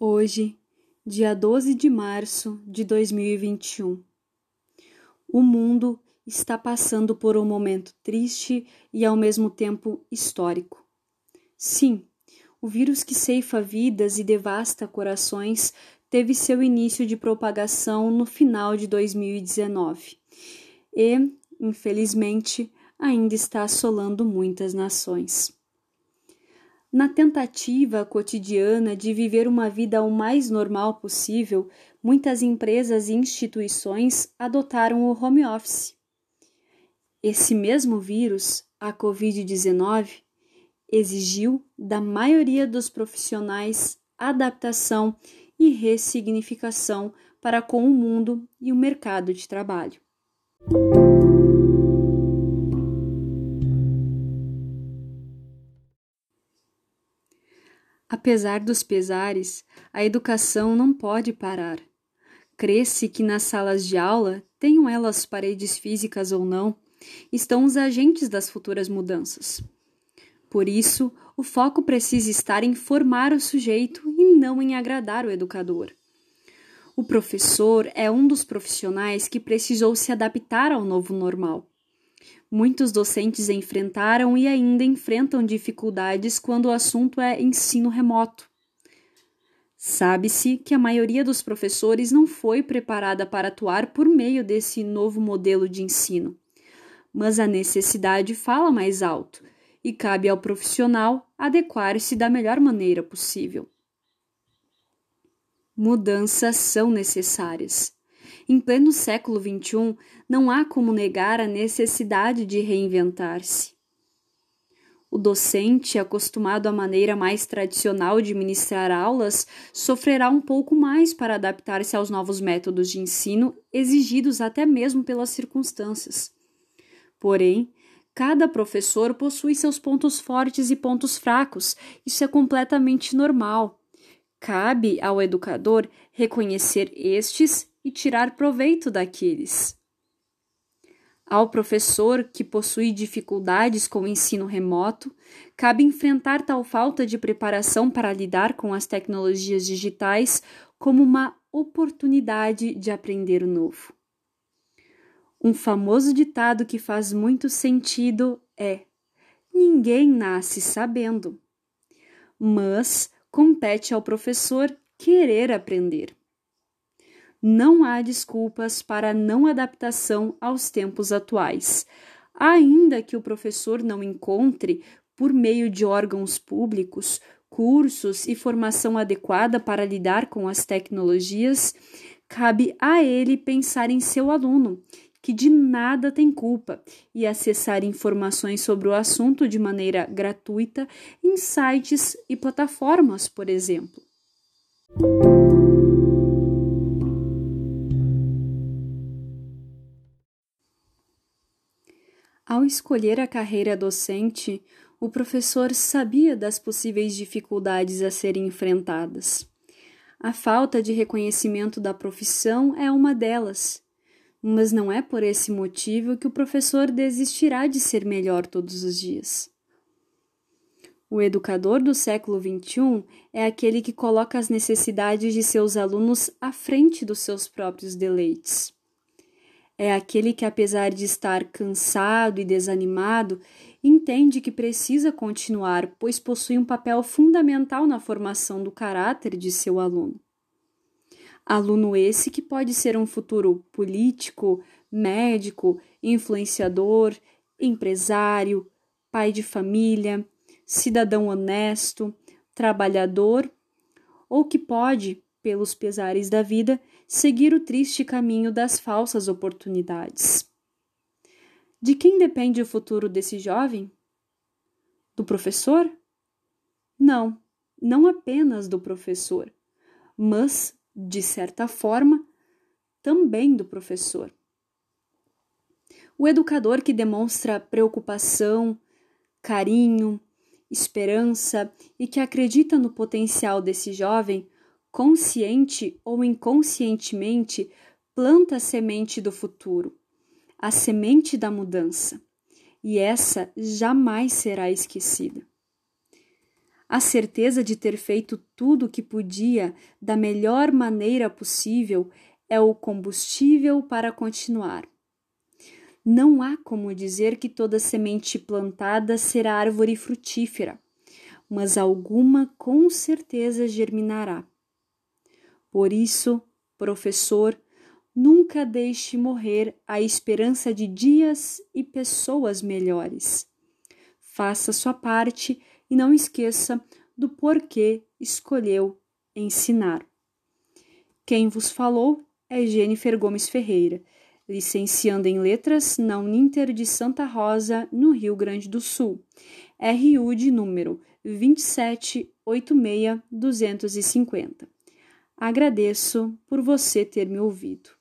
Hoje, dia 12 de março de 2021, o mundo está passando por um momento triste e ao mesmo tempo histórico. Sim, o vírus que ceifa vidas e devasta corações teve seu início de propagação no final de 2019 e, infelizmente, ainda está assolando muitas nações. Na tentativa cotidiana de viver uma vida o mais normal possível, muitas empresas e instituições adotaram o home office. Esse mesmo vírus, a Covid-19, exigiu da maioria dos profissionais adaptação e ressignificação para com o mundo e o mercado de trabalho. Apesar dos pesares, a educação não pode parar. Cresce que nas salas de aula, tenham elas paredes físicas ou não, estão os agentes das futuras mudanças. Por isso, o foco precisa estar em formar o sujeito e não em agradar o educador. O professor é um dos profissionais que precisou se adaptar ao novo normal. Muitos docentes enfrentaram e ainda enfrentam dificuldades quando o assunto é ensino remoto. Sabe-se que a maioria dos professores não foi preparada para atuar por meio desse novo modelo de ensino. Mas a necessidade fala mais alto e cabe ao profissional adequar-se da melhor maneira possível. Mudanças são necessárias. Em pleno século XXI, não há como negar a necessidade de reinventar-se. O docente, acostumado à maneira mais tradicional de ministrar aulas, sofrerá um pouco mais para adaptar-se aos novos métodos de ensino exigidos até mesmo pelas circunstâncias. Porém, cada professor possui seus pontos fortes e pontos fracos, isso é completamente normal. Cabe ao educador reconhecer estes e tirar proveito daqueles. Ao professor que possui dificuldades com o ensino remoto, cabe enfrentar tal falta de preparação para lidar com as tecnologias digitais como uma oportunidade de aprender o novo. Um famoso ditado que faz muito sentido é: ninguém nasce sabendo, mas compete ao professor querer aprender não há desculpas para não adaptação aos tempos atuais. Ainda que o professor não encontre, por meio de órgãos públicos, cursos e formação adequada para lidar com as tecnologias, cabe a ele pensar em seu aluno, que de nada tem culpa, e acessar informações sobre o assunto de maneira gratuita em sites e plataformas, por exemplo. Ao escolher a carreira docente, o professor sabia das possíveis dificuldades a serem enfrentadas. A falta de reconhecimento da profissão é uma delas, mas não é por esse motivo que o professor desistirá de ser melhor todos os dias. O educador do século XXI é aquele que coloca as necessidades de seus alunos à frente dos seus próprios deleites. É aquele que, apesar de estar cansado e desanimado, entende que precisa continuar, pois possui um papel fundamental na formação do caráter de seu aluno. Aluno esse que pode ser um futuro político, médico, influenciador, empresário, pai de família, cidadão honesto, trabalhador, ou que pode, pelos pesares da vida, seguir o triste caminho das falsas oportunidades. De quem depende o futuro desse jovem? Do professor? Não, não apenas do professor, mas, de certa forma, também do professor. O educador que demonstra preocupação, carinho, esperança e que acredita no potencial desse jovem consciente ou inconscientemente, planta a semente do futuro, a semente da mudança, e essa jamais será esquecida. A certeza de ter feito tudo o que podia da melhor maneira possível é o combustível para continuar. Não há como dizer que toda semente plantada será árvore frutífera, mas alguma com certeza germinará. Por isso, professor, nunca deixe morrer a esperança de dias e pessoas melhores. Faça sua parte e não esqueça do porquê escolheu ensinar. Quem vos falou é Jennifer Gomes Ferreira, licencianda em Letras na Uninter de Santa Rosa, no Rio Grande do Sul. RU de número 2786250. Agradeço por você ter me ouvido.